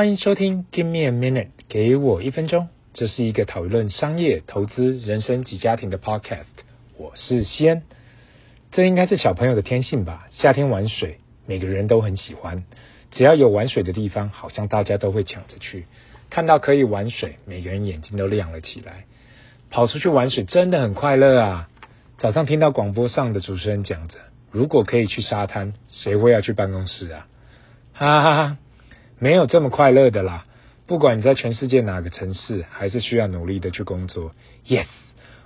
欢迎收听 Give me a minute，给我一分钟。这是一个讨论商业、投资、人生及家庭的 podcast。我是西恩。这应该是小朋友的天性吧？夏天玩水，每个人都很喜欢。只要有玩水的地方，好像大家都会抢着去。看到可以玩水，每个人眼睛都亮了起来。跑出去玩水真的很快乐啊！早上听到广播上的主持人讲着，如果可以去沙滩，谁会要去办公室啊？哈哈哈。没有这么快乐的啦！不管你在全世界哪个城市，还是需要努力的去工作。Yes，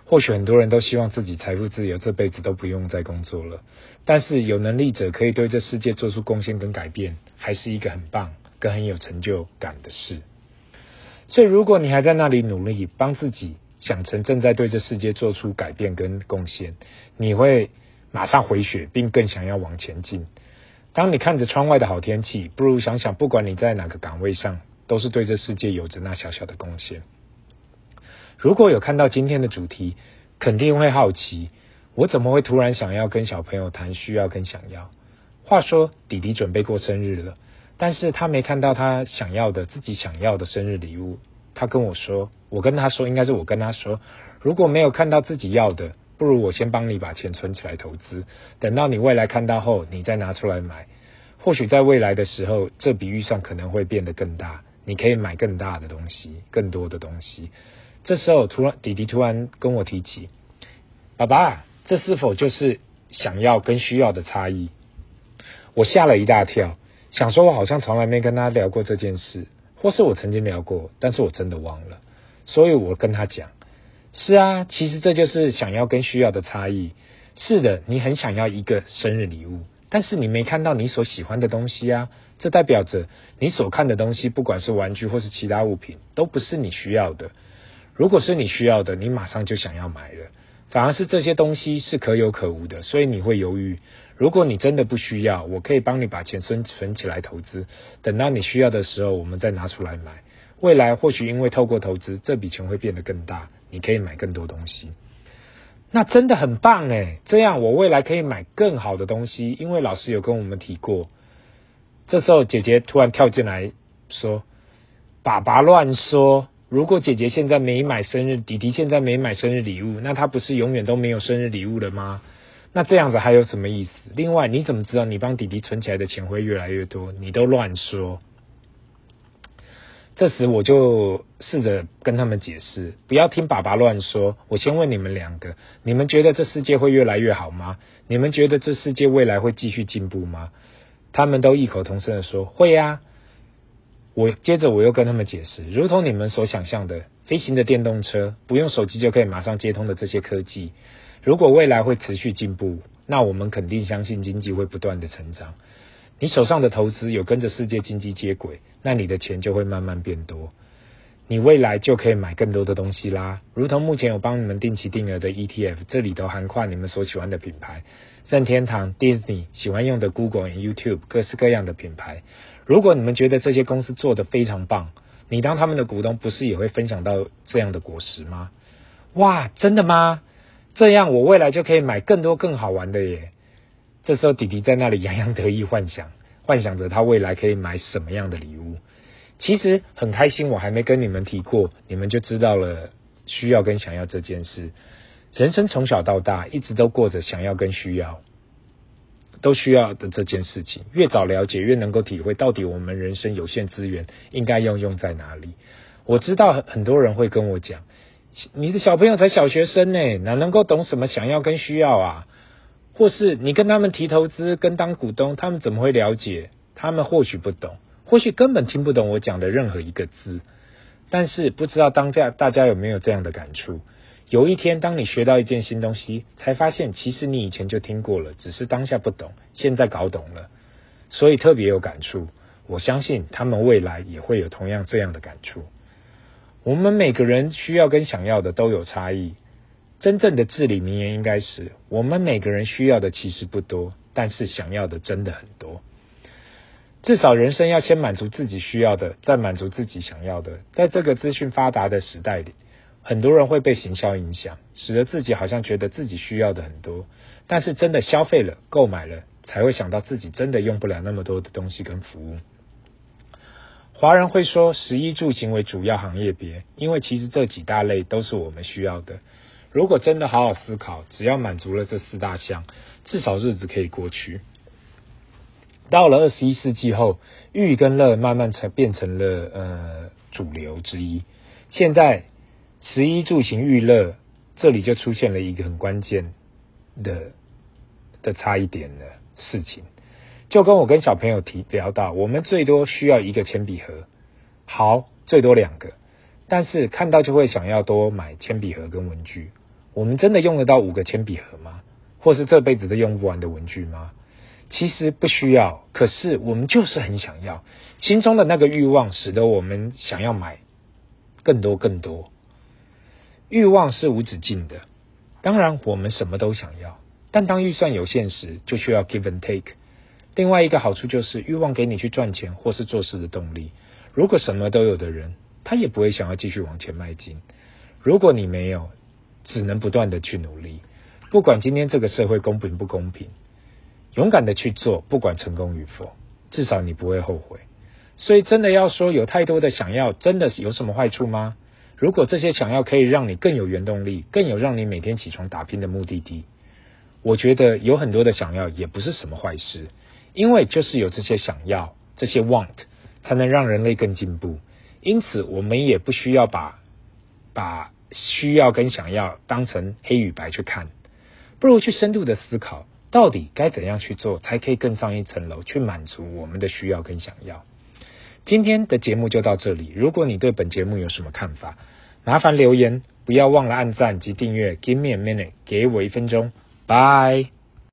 或许很多人都希望自己财富自由，这辈子都不用再工作了。但是有能力者可以对这世界做出贡献跟改变，还是一个很棒、跟很有成就感的事。所以，如果你还在那里努力帮自己想成正在对这世界做出改变跟贡献，你会马上回血，并更想要往前进。当你看着窗外的好天气，不如想想，不管你在哪个岗位上，都是对这世界有着那小小的贡献。如果有看到今天的主题，肯定会好奇，我怎么会突然想要跟小朋友谈需要跟想要？话说，弟弟准备过生日了，但是他没看到他想要的自己想要的生日礼物。他跟我说，我跟他说，应该是我跟他说，如果没有看到自己要的。不如我先帮你把钱存起来投资，等到你未来看到后，你再拿出来买。或许在未来的时候，这笔预算可能会变得更大，你可以买更大的东西，更多的东西。这时候突然弟弟突然跟我提起，爸爸，这是否就是想要跟需要的差异？我吓了一大跳，想说我好像从来没跟他聊过这件事，或是我曾经聊过，但是我真的忘了，所以我跟他讲。是啊，其实这就是想要跟需要的差异。是的，你很想要一个生日礼物，但是你没看到你所喜欢的东西啊。这代表着你所看的东西，不管是玩具或是其他物品，都不是你需要的。如果是你需要的，你马上就想要买了。反而是这些东西是可有可无的，所以你会犹豫。如果你真的不需要，我可以帮你把钱存存起来投资，等到你需要的时候，我们再拿出来买。未来或许因为透过投资，这笔钱会变得更大，你可以买更多东西。那真的很棒诶，这样我未来可以买更好的东西，因为老师有跟我们提过。这时候姐姐突然跳进来说：“爸爸乱说，如果姐姐现在没买生日，弟弟现在没买生日礼物，那他不是永远都没有生日礼物了吗？那这样子还有什么意思？另外，你怎么知道你帮弟弟存起来的钱会越来越多？你都乱说。”这时我就试着跟他们解释，不要听爸爸乱说。我先问你们两个，你们觉得这世界会越来越好吗？你们觉得这世界未来会继续进步吗？他们都异口同声的说会呀。我接着我又跟他们解释，如同你们所想象的，飞行的电动车，不用手机就可以马上接通的这些科技，如果未来会持续进步，那我们肯定相信经济会不断的成长。你手上的投资有跟着世界经济接轨，那你的钱就会慢慢变多，你未来就可以买更多的东西啦。如同目前有帮你们定期定额的 ETF，这里头涵盖你们所喜欢的品牌，任天堂、Disney 喜欢用的 Google 和 YouTube 各式各样的品牌。如果你们觉得这些公司做得非常棒，你当他们的股东，不是也会分享到这样的果实吗？哇，真的吗？这样我未来就可以买更多更好玩的耶。这时候，弟弟在那里洋洋得意，幻想幻想着他未来可以买什么样的礼物。其实很开心，我还没跟你们提过，你们就知道了需要跟想要这件事。人生从小到大，一直都过着想要跟需要都需要的这件事情。越早了解，越能够体会到底我们人生有限资源应该要用在哪里。我知道很多人会跟我讲，你的小朋友才小学生呢，哪能够懂什么想要跟需要啊？或是你跟他们提投资跟当股东，他们怎么会了解？他们或许不懂，或许根本听不懂我讲的任何一个字。但是不知道当下大家有没有这样的感触？有一天，当你学到一件新东西，才发现其实你以前就听过了，只是当下不懂，现在搞懂了，所以特别有感触。我相信他们未来也会有同样这样的感触。我们每个人需要跟想要的都有差异。真正的至理名言应该是：我们每个人需要的其实不多，但是想要的真的很多。至少人生要先满足自己需要的，再满足自己想要的。在这个资讯发达的时代里，很多人会被行销影响，使得自己好像觉得自己需要的很多，但是真的消费了、购买了，才会想到自己真的用不了那么多的东西跟服务。华人会说十一住行为主要行业别，因为其实这几大类都是我们需要的。如果真的好好思考，只要满足了这四大项，至少日子可以过去。到了二十一世纪后，娱跟乐慢慢才变成了呃主流之一。现在食衣住行娱乐，这里就出现了一个很关键的的差一点的事情，就跟我跟小朋友提聊到，我们最多需要一个铅笔盒，好，最多两个，但是看到就会想要多买铅笔盒跟文具。我们真的用得到五个铅笔盒吗？或是这辈子都用不完的文具吗？其实不需要，可是我们就是很想要，心中的那个欲望使得我们想要买更多更多。欲望是无止境的，当然我们什么都想要，但当预算有限时，就需要 give and take。另外一个好处就是欲望给你去赚钱或是做事的动力。如果什么都有的人，他也不会想要继续往前迈进。如果你没有，只能不断的去努力，不管今天这个社会公平不公平。勇敢的去做，不管成功与否，至少你不会后悔。所以，真的要说有太多的想要，真的是有什么坏处吗？如果这些想要可以让你更有原动力，更有让你每天起床打拼的目的地，我觉得有很多的想要也不是什么坏事。因为就是有这些想要，这些 want，才能让人类更进步。因此，我们也不需要把把需要跟想要当成黑与白去看，不如去深度的思考。到底该怎样去做，才可以更上一层楼，去满足我们的需要跟想要？今天的节目就到这里。如果你对本节目有什么看法，麻烦留言，不要忘了按赞及订阅。Give me a minute，给我一分钟，拜。